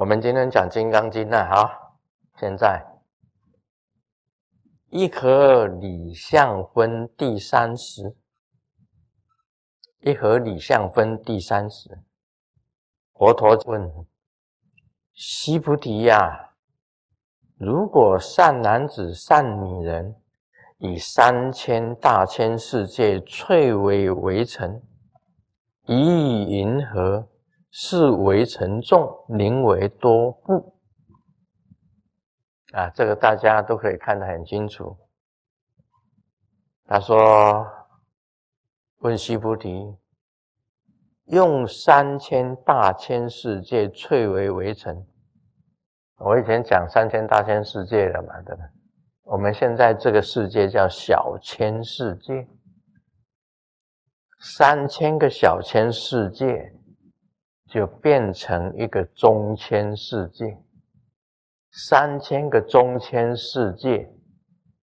我们今天讲《金刚经》呢，好，现在一合理相分第三十，一合理相分第三十。佛陀问西菩提呀，如果善男子、善女人以三千大千世界翠微为尘，以银河？是为沉重，宁为多不？啊，这个大家都可以看得很清楚。他说：“问须菩提，用三千大千世界翠微为尘。我以前讲三千大千世界了嘛，对吧？我们现在这个世界叫小千世界，三千个小千世界。”就变成一个中千世界，三千个中千世界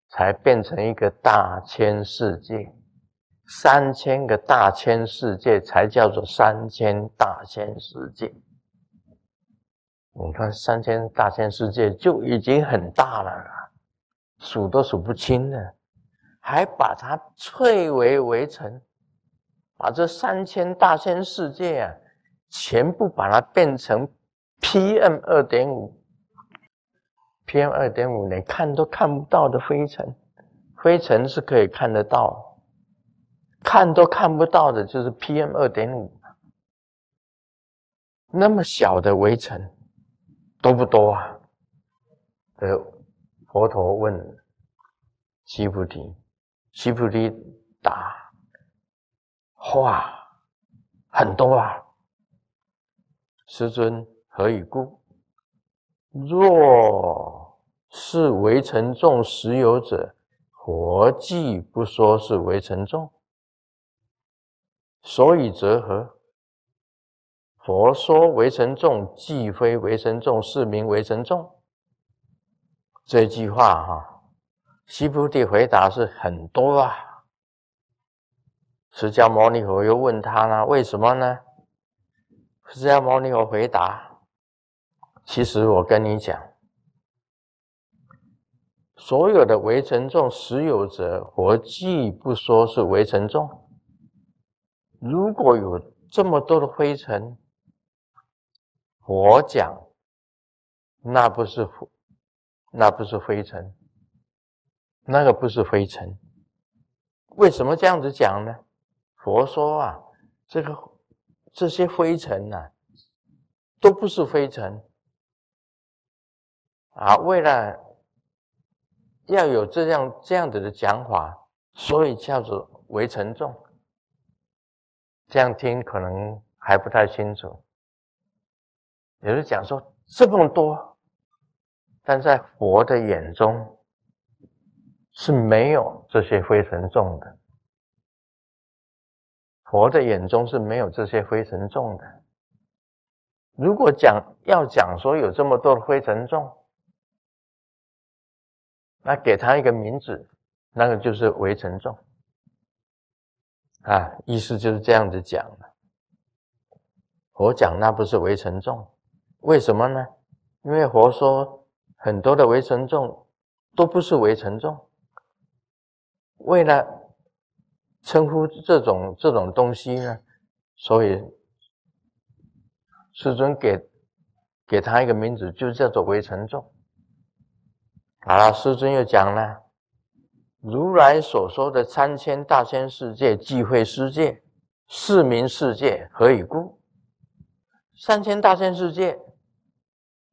才变成一个大千世界，三千个大千世界才叫做三千大千世界。你看三千大千世界就已经很大了，数都数不清了，还把它翠微围城，把这三千大千世界啊。全部把它变成 PM 二点五，PM 二点五连看都看不到的灰尘，灰尘是可以看得到，看都看不到的就是 PM 二点五，那么小的微尘多不多啊？呃，佛陀问西菩提，西菩提答：哇，很多啊。师尊何以故？若是为沉重实有者，佛既不说是为沉重，所以则何？佛说为沉重，既非为沉重，是名为沉重。这句话哈，西菩提回答是很多啊。释迦牟尼佛又问他呢，为什么呢？释迦牟尼佛回答：“其实我跟你讲，所有的微尘众实有者，佛既不说是微尘众。如果有这么多的灰尘，佛讲那不是那不是灰尘，那个不是灰尘。为什么这样子讲呢？佛说啊，这个。”这些灰尘呢，都不是灰尘啊！为了要有这样这样子的讲法，所以叫做为沉重。这样听可能还不太清楚。有人讲说这么多，但在佛的眼中是没有这些灰尘重的。佛的眼中是没有这些灰尘重的。如果讲要讲说有这么多的灰尘重，那给他一个名字，那个就是微尘重啊，意思就是这样子讲的。佛讲那不是微尘重，为什么呢？因为佛说很多的微尘重都不是微尘重，为了。称呼这种这种东西呢，所以师尊给给他一个名字，就叫做为尘众。好了，师尊又讲了，如来所说的三千大千世界、聚会世界、四名世界，何以故？三千大千世界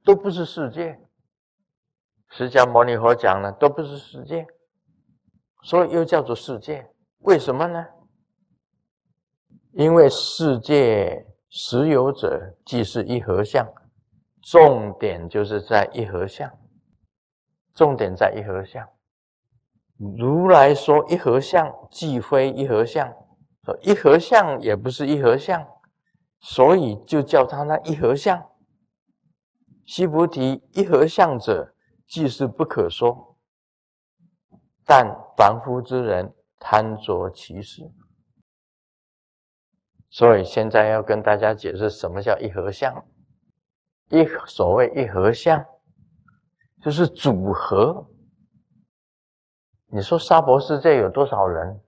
都不是世界，释迦牟尼佛讲了，都不是世界，所以又叫做世界。为什么呢？因为世界实有者，即是一合相。重点就是在一合相，重点在一合相。如来说一合相，既非一合相，说一合相也不是一合相，所以就叫他那一合相。须菩提，一合相者，即是不可说。但凡夫之人。贪着其事，所以现在要跟大家解释什么叫一合相。一所谓一合相，就是组合。你说沙婆世界有多少人？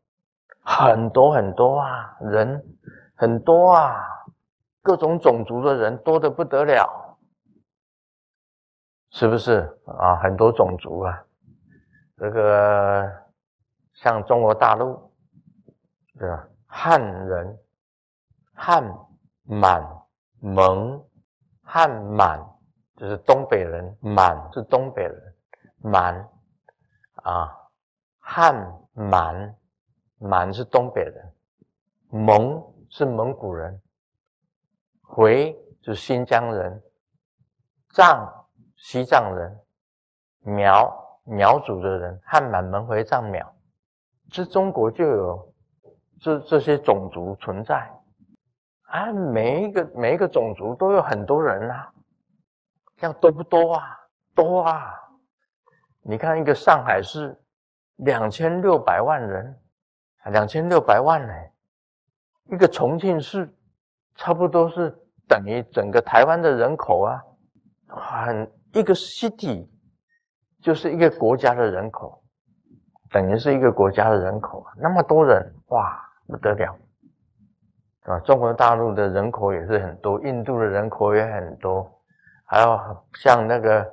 很多很多啊，人很多啊，各种种族的人多的不得了，是不是啊？很多种族啊，这个像中国大陆，对吧？汉人、汉、满、蒙、汉满就是东北人，满是东北人，满啊，汉满。满是东北人，蒙是蒙古人，回是新疆人，藏西藏人，苗苗族的人，汉满蒙回藏苗，这中国就有这这些种族存在啊，每一个每一个种族都有很多人啊，这样多不多啊？多啊！你看一个上海市，两千六百万人。两千六百万呢，一个重庆市，差不多是等于整个台湾的人口啊，很一个 city 就是一个国家的人口，等于是一个国家的人口，那么多人哇，不得了啊！中国大陆的人口也是很多，印度的人口也很多，还有像那个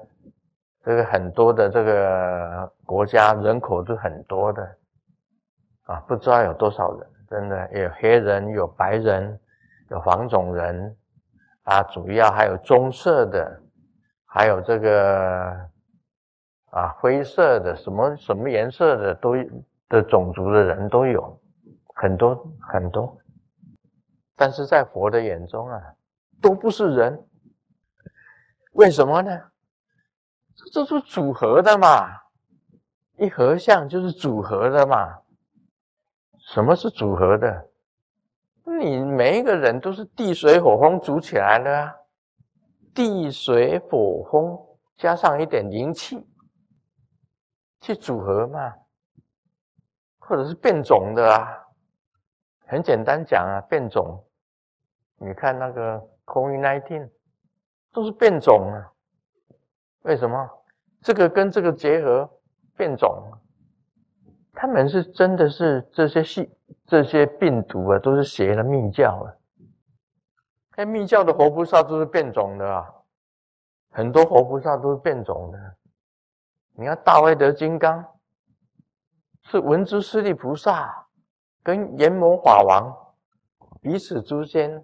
这个很多的这个国家人口是很多的。啊，不知道有多少人，真的有黑人，有白人，有黄种人，啊，主要还有棕色的，还有这个啊灰色的，什么什么颜色的都的种族的人都有，很多很多，但是在佛的眼中啊，都不是人，为什么呢？这这是组合的嘛，一合相就是组合的嘛。什么是组合的？你每一个人都是地水火风组起来的啊，地水火风加上一点灵气去组合嘛，或者是变种的啊。很简单讲啊，变种。你看那个 COVID-19 都是变种啊，为什么？这个跟这个结合变种。他们是真的是这些细这些病毒啊，都是邪了密教啊。那密教的活菩萨都是变种的啊，很多活菩萨都是变种的。你看大威德金刚是文殊师利菩萨跟阎魔法王彼此之间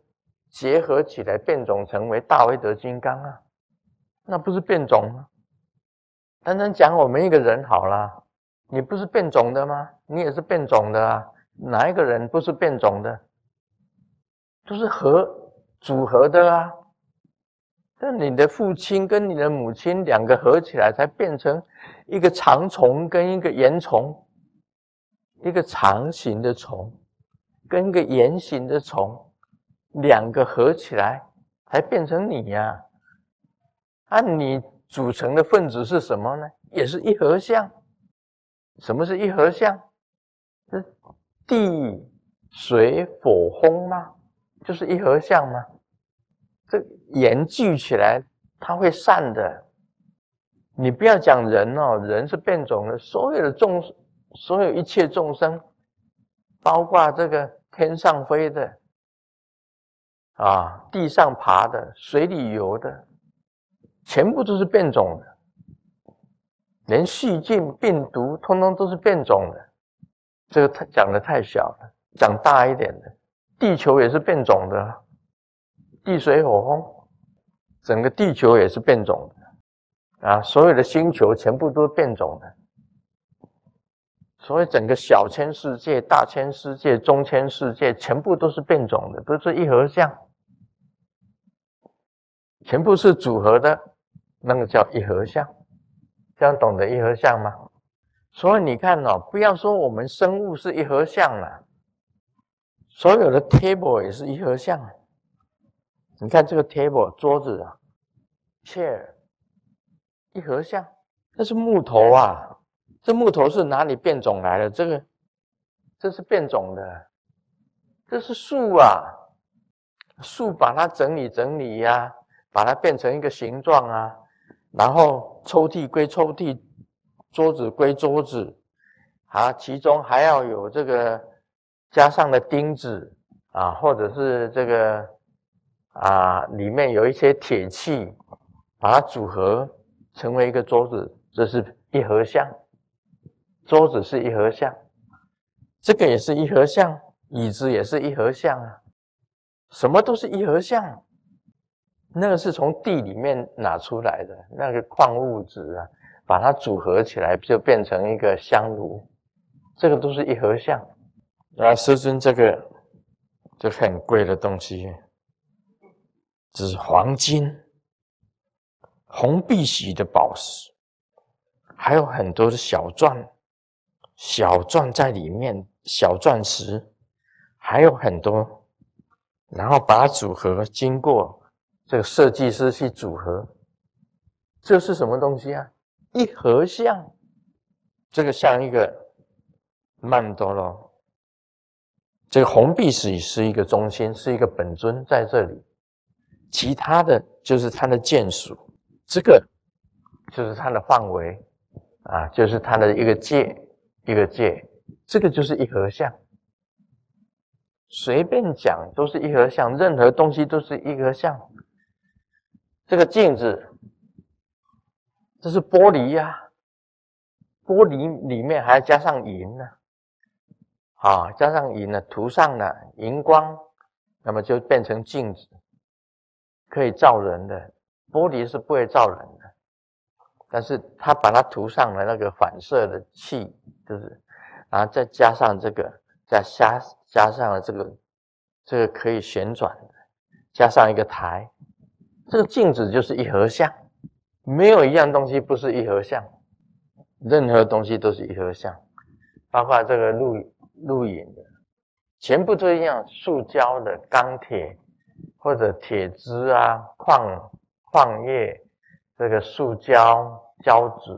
结合起来变种成为大威德金刚啊，那不是变种吗？单单讲我们一个人好了。你不是变种的吗？你也是变种的啊！哪一个人不是变种的？都是合组合的啊！那你的父亲跟你的母亲两个合起来，才变成一个长虫跟一个圆虫，一个长形的虫跟一个圆形的虫，两个合起来才变成你呀！啊，你组成的分子是什么呢？也是一合相。什么是一合相？是地水火风吗？就是一合相吗？这盐聚起来，它会散的。你不要讲人哦，人是变种的，所有的众，所有一切众生，包括这个天上飞的，啊，地上爬的，水里游的，全部都是变种的。连细菌、病毒，通通都是变种的。这个太讲的太小了，讲大一点的，地球也是变种的，地水火风，整个地球也是变种的啊！所有的星球全部都是变种的，所以整个小千世界、大千世界、中千世界，全部都是变种的，都是一合相，全部是组合的，那个叫一合相。这样懂得一合相吗？所以你看哦，不要说我们生物是一合相了，所有的 table 也是一合相。你看这个 table 桌子啊，chair 一合相，这是木头啊，这木头是哪里变种来的？这个这是变种的，这是树啊，树把它整理整理呀，把它变成一个形状啊，然后抽屉归抽屉，桌子归桌子，啊，其中还要有这个加上的钉子啊，或者是这个啊，里面有一些铁器，把它组合成为一个桌子，这是一合相。桌子是一合相，这个也是一合相，椅子也是一合相啊，什么都是一合相。那个是从地里面拿出来的那个矿物质啊，把它组合起来就变成一个香炉，这个都是一合相。啊，师尊这个就很贵的东西，这是黄金、红碧玺的宝石，还有很多的小钻。小钻在里面，小钻石还有很多，然后把它组合，经过这个设计师去组合，这是什么东西啊？一合相，这个像一个曼多罗，这个红碧玺是一个中心，是一个本尊在这里，其他的就是它的建属，这个就是它的范围啊，就是它的一个界。一个界，这个就是一合相。随便讲都是一合相，任何东西都是一合相。这个镜子，这是玻璃呀，玻璃里面还要加上银呢，啊，加上银呢，涂上了荧光，那么就变成镜子，可以照人的。玻璃是不会照人的。但是他把它涂上了那个反射的气，就是，然后再加上这个，再加加上了这个，这个可以旋转的，加上一个台，这个镜子就是一合相，没有一样东西不是一合相，任何东西都是一合相，包括这个录录影的，全部都一样，塑胶的、钢铁或者铁枝啊、矿矿业。这个塑胶胶纸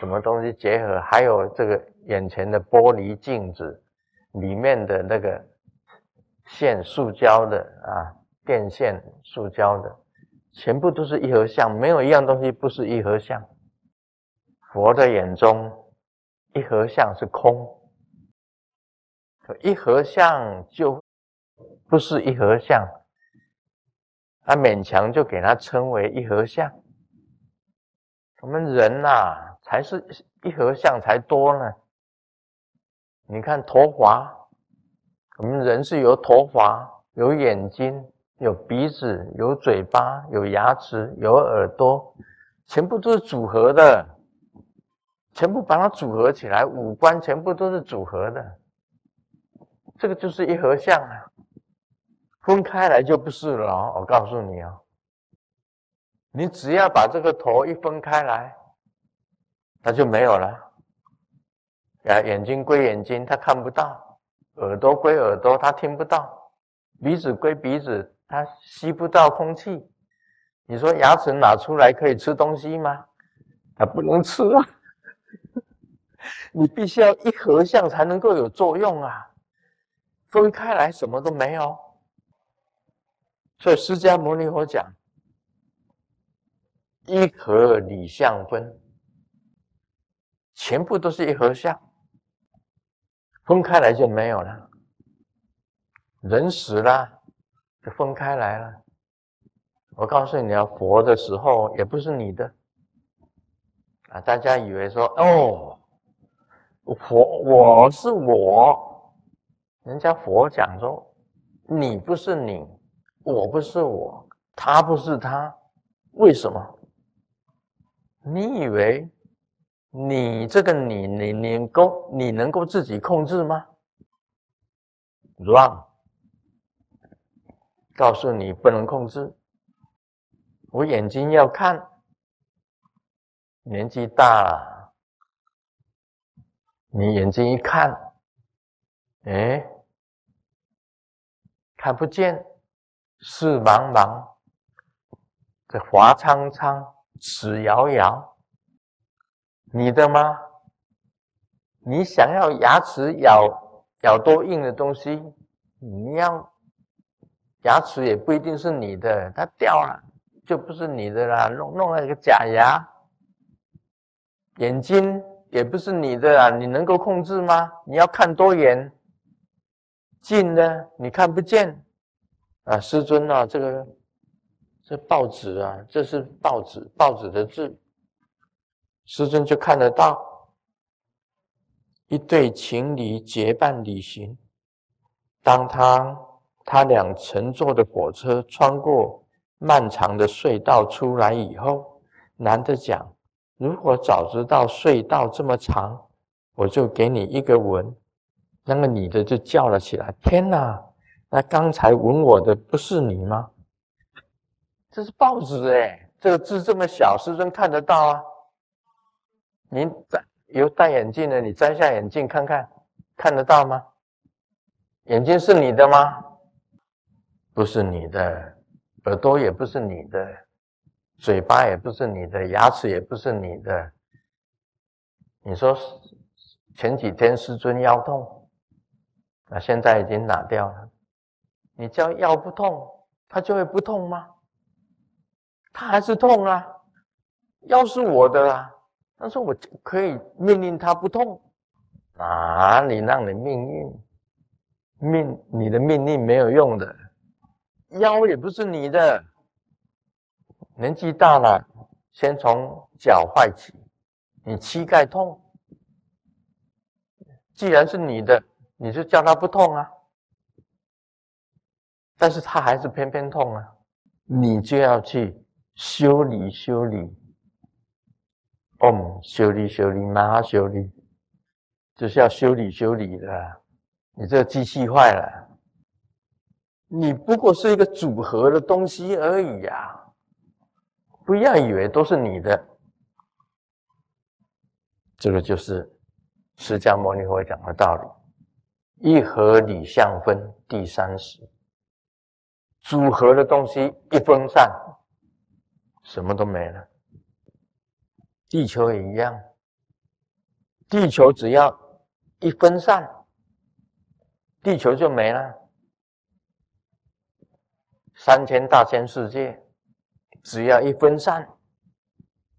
什么东西结合，还有这个眼前的玻璃镜子里面的那个线，塑胶的啊，电线塑胶的，全部都是一合相，没有一样东西不是一合相。佛的眼中，一合相是空，一合相就不是一合相，他勉强就给他称为一合相。我们人呐，才是一合相才多呢。你看头发，我们人是有头发、有眼睛、有鼻子、有嘴巴、有牙齿、有耳朵，全部都是组合的，全部把它组合起来，五官全部都是组合的。这个就是一合相啊，分开来就不是了。我告诉你啊。你只要把这个头一分开来，它就没有了。啊，眼睛归眼睛，它看不到；耳朵归耳朵，它听不到；鼻子归鼻子，它吸不到空气。你说牙齿拿出来可以吃东西吗？它不能吃啊！你必须要一合相才能够有作用啊，分开来什么都没有。所以释迦牟尼佛讲。一合理相分，全部都是一合相，分开来就没有了。人死了，就分开来了。我告诉你要佛的时候也不是你的啊！大家以为说哦，佛我是我，人家佛讲说，你不是你，我不是我，他不是他，为什么？你以为你这个你你你够你能够自己控制吗？Wrong，告诉你不能控制。我眼睛要看，年纪大了，你眼睛一看，哎，看不见，视茫茫，这华苍苍。齿摇摇，你的吗？你想要牙齿咬咬多硬的东西，你要牙齿也不一定是你的，它掉了，就不是你的啦，弄弄了一个假牙，眼睛也不是你的啦，你能够控制吗？你要看多远？近的你看不见啊，师尊啊，这个这报纸啊，这是报纸，报纸的字，师尊就看得到。一对情侣结伴旅行，当他他俩乘坐的火车穿过漫长的隧道出来以后，男的讲：“如果早知道隧道这么长，我就给你一个吻。”那个女的就叫了起来：“天哪！那刚才吻我的不是你吗？”这是报纸哎，这个字这么小，师尊看得到啊。您在。有戴眼镜的，你摘下眼镜看看，看得到吗？眼睛是你的吗？不是你的，耳朵也不是你的，嘴巴也不是你的，牙齿也不是你的。你说前几天师尊腰痛，那现在已经拿掉了。你叫腰不痛，它就会不痛吗？它还是痛啊，腰是我的啊。但是：“我可以命令它不痛，哪里让你命令？命你的命令没有用的，腰也不是你的。年纪大了，先从脚坏起。你膝盖痛，既然是你的，你就叫它不痛啊。但是他还是偏偏痛啊，你就要去修理修理。”哦，修理修理，拿修理，就是要修理修理的。你这个机器坏了，你不过是一个组合的东西而已呀！不要以为都是你的。这个就是释迦牟尼佛讲的道理：一合理相分第三十，组合的东西一分散，什么都没了。地球也一样，地球只要一分散，地球就没了。三千大千世界，只要一分散，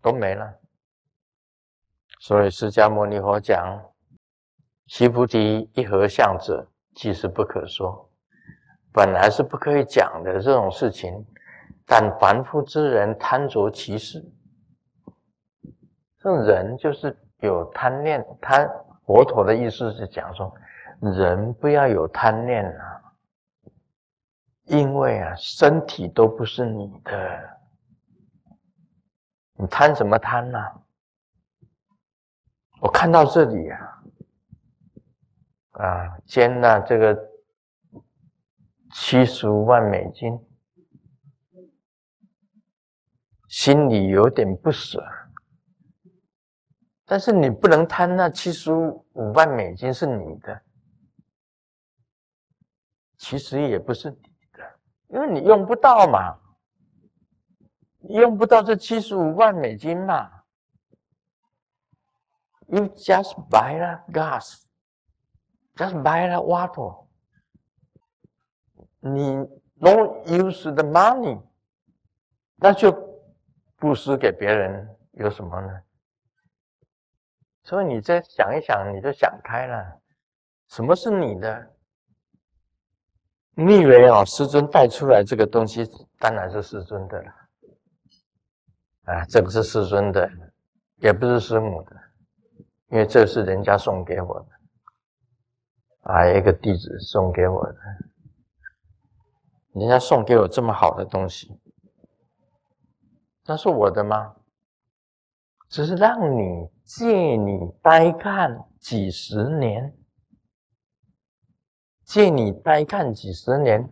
都没了。所以释迦牟尼佛讲：“须菩提，一合相者，即是不可说。”本来是不可以讲的这种事情，但凡夫之人贪着其事。这人就是有贪念，贪佛陀的意思是讲说，人不要有贪念啊，因为啊，身体都不是你的，你贪什么贪呢？我看到这里啊，啊，捐了这个七十五万美金，心里有点不舍。但是你不能贪那七十五万美金是你的，其实也不是你的，因为你用不到嘛，用不到这七十五万美金嘛。You just buy the gas, just buy the water. 你 don't use the money，那就布施给别人有什么呢？所以你再想一想，你就想开了。什么是你的？你以为哦，师尊带出来这个东西，当然是师尊的了。啊，这不是师尊的，也不是师母的，因为这是人家送给我的。啊，一个弟子送给我的，人家送给我这么好的东西，那是我的吗？只是让你借你呆看几十年，借你呆看几十年，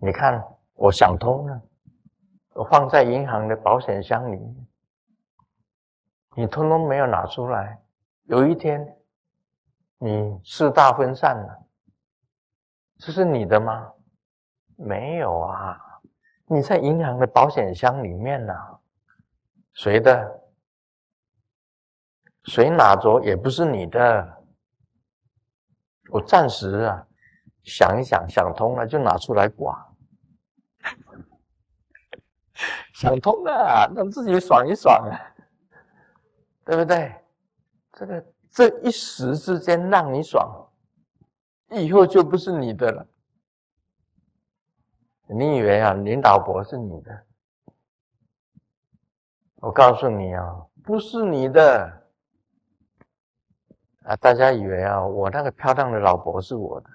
你看我想通了，我放在银行的保险箱里面，你通通没有拿出来。有一天，你四大分散了，这是你的吗？没有啊，你在银行的保险箱里面呢，谁的？谁拿着也不是你的，我暂时啊想一想，想通了就拿出来刮。想通了，让自己爽一爽啊，对不对？这个这一时之间让你爽，以后就不是你的了。你以为啊，你老婆是你的？我告诉你啊，不是你的。啊，大家以为啊，我那个漂亮的老婆是我的，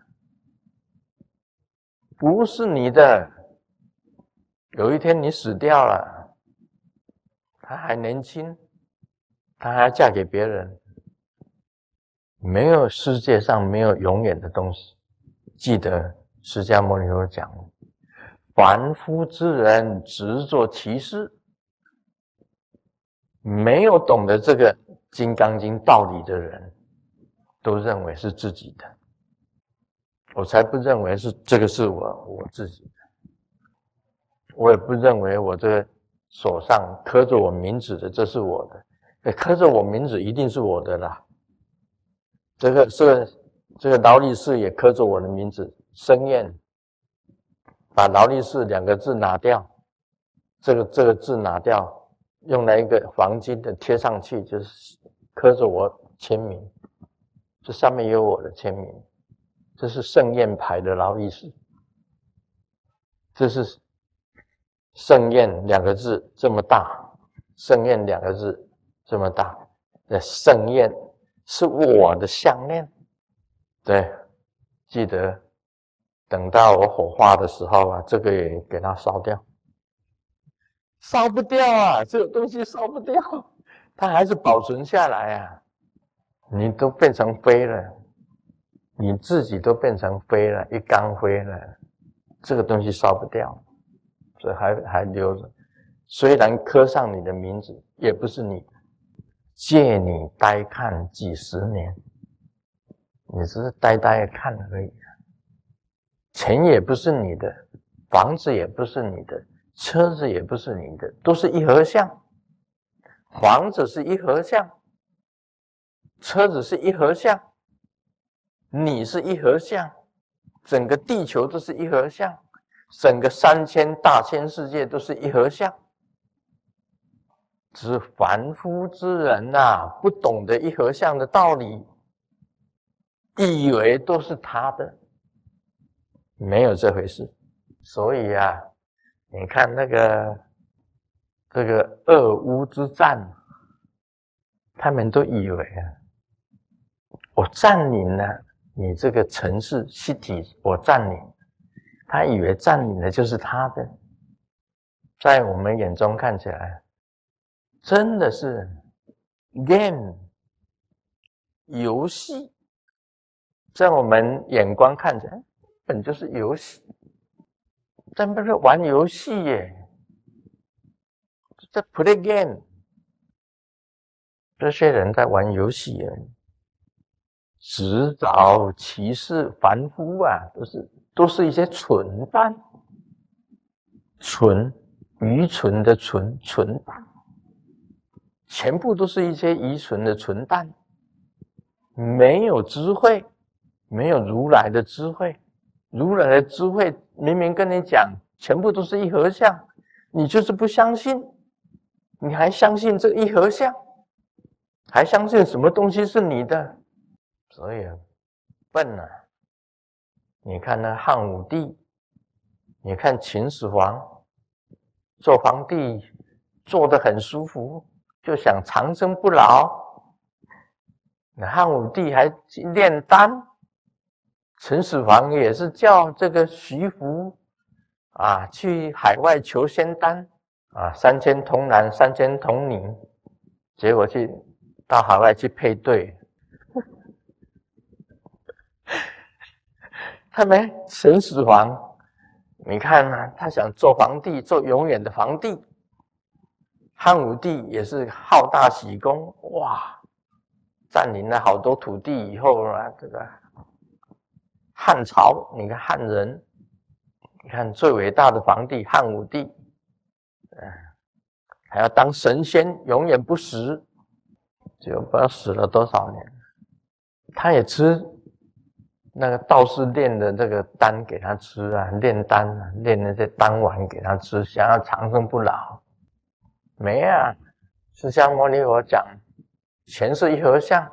不是你的。有一天你死掉了，她还年轻，她还要嫁给别人。没有世界上没有永远的东西。记得释迦牟尼佛讲：凡夫之人执着其事，没有懂得这个《金刚经》道理的人，都认为是自己的。我才不认为是这个是我我自己的。我也不认为我这个手上刻着我名字的，这是我的。刻着我名字一定是我的啦。这个是这个劳力士也刻着我的名字，生燕。把劳力士两个字拿掉，这个这个字拿掉，用来一个黄金的贴上去，就是刻着我签名。这上面有我的签名。这是盛宴牌的劳力士。这是。盛宴两个字这么大，盛宴两个字这么大，那盛宴是我的项链，对，记得等到我火化的时候啊，这个也给它烧掉，烧不掉啊，这个东西烧不掉，它还是保存下来啊。你都变成灰了，你自己都变成灰了，一缸灰了，这个东西烧不掉。所以还还留着，虽然刻上你的名字，也不是你借你呆看几十年，你只是呆呆看而已。钱也不是你的，房子也不是你的，车子也不是你的，都是一合相。房子是一合相，车子是一合相，你是一合相，整个地球都是一合相。整个三千大千世界都是一合相，只是凡夫之人呐，不懂得一合相的道理，以为都是他的，没有这回事。所以啊，你看那个这个俄乌之战，他们都以为啊，我占领了你这个城市 city，我占领。他以为占领的就是他的，在我们眼中看起来，真的是 game 游戏，在我们眼光看起来，本就是游戏，真不是玩游戏耶，在 play game，这些人在玩游戏耶，执着歧视凡夫啊，都是。都是一些蠢蛋，蠢，愚蠢的蠢，蠢蛋，全部都是一些愚蠢的蠢蛋，没有智慧，没有如来的智慧，如来的智慧明明跟你讲，全部都是一合相，你就是不相信，你还相信这一合相，还相信什么东西是你的，所以笨啊。你看那汉武帝，你看秦始皇做皇帝做的很舒服，就想长生不老。那汉武帝还炼丹，秦始皇也是叫这个徐福啊去海外求仙丹啊，三千童男三千童女，结果去到海外去配对。看没？秦始皇，你看啊，他想做皇帝，做永远的皇帝。汉武帝也是好大喜功，哇，占领了好多土地以后啊，这个汉朝，你看汉人，你看最伟大的皇帝汉武帝，嗯，还要当神仙，永远不死，就不知道死了多少年，他也吃。那个道士炼的这个丹给他吃啊，炼丹啊，炼那些丹丸给他吃，想要长生不老，没啊。释迦牟尼佛讲，前世一合相，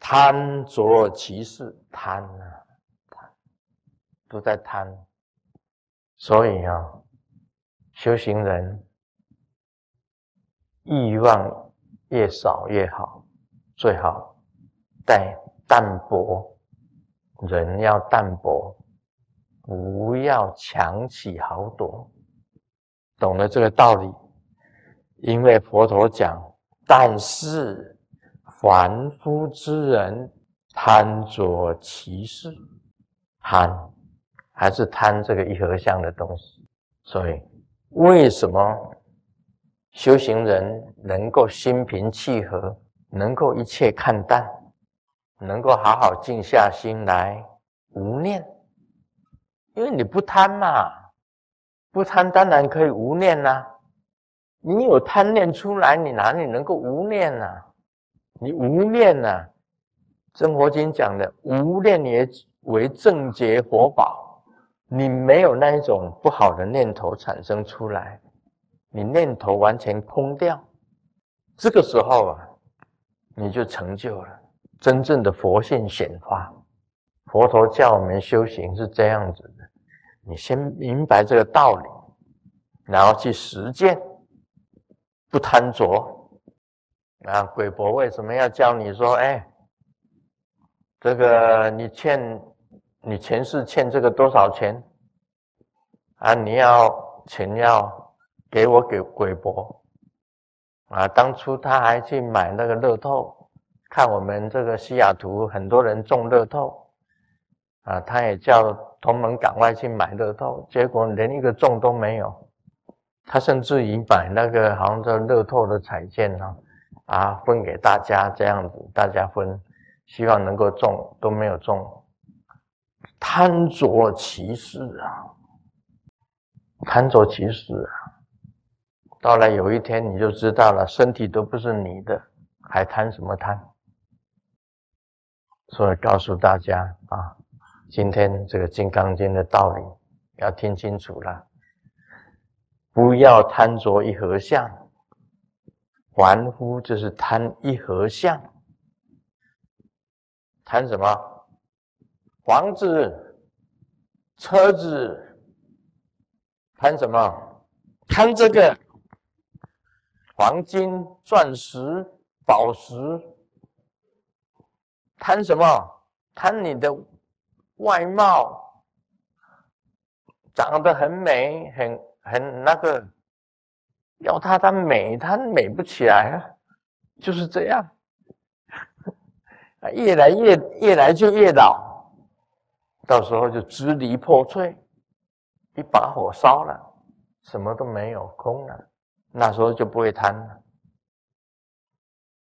贪着其事，贪啊，都在贪。所以啊，修行人欲望越少越好，最好带淡泊。人要淡泊，不要强起豪夺。懂了这个道理，因为佛陀讲，但是凡夫之人贪着其事，贪还是贪这个一合相的东西。所以，为什么修行人能够心平气和，能够一切看淡？能够好好静下心来无念，因为你不贪嘛，不贪当然可以无念呐。你有贪念出来，你哪里能够无念呢？你无念呐，真佛经讲的无念也为正觉活宝，你没有那一种不好的念头产生出来，你念头完全空掉，这个时候啊，你就成就了。真正的佛性显化，佛陀教我们修行是这样子的：你先明白这个道理，然后去实践，不贪着。啊，鬼伯为什么要教你说？哎，这个你欠，你前世欠这个多少钱？啊，你要钱要给我给鬼伯。啊，当初他还去买那个乐透。看我们这个西雅图很多人中乐透，啊，他也叫同门赶快去买乐透，结果连一个中都没有。他甚至于买那个好像叫乐透的彩券呢，啊，分给大家这样子，大家分，希望能够中，都没有中。贪着其事啊，贪着其事啊，到了有一天你就知道了，身体都不是你的，还贪什么贪？所以告诉大家啊，今天这个《金刚经》的道理要听清楚了，不要贪着一合相，凡夫就是贪一合相，贪什么？房子、车子，贪什么？贪这个黄金、钻石、宝石。贪什么？贪你的外貌，长得很美，很很那个，要她她美，她美不起来啊，就是这样，啊，越来越越来就越老，到时候就支离破碎，一把火烧了，什么都没有，空了，那时候就不会贪了，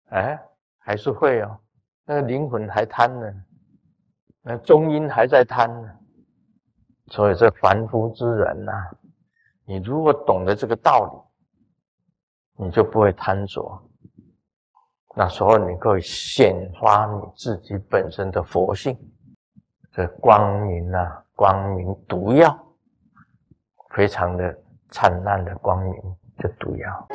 哎，还是会哦。那个灵魂还贪呢，那中阴还在贪呢，所以这凡夫之人呐，你如果懂得这个道理，你就不会贪着。那时候你可以显发你自己本身的佛性，光明啊，光明毒药，非常的灿烂的光明，这毒药。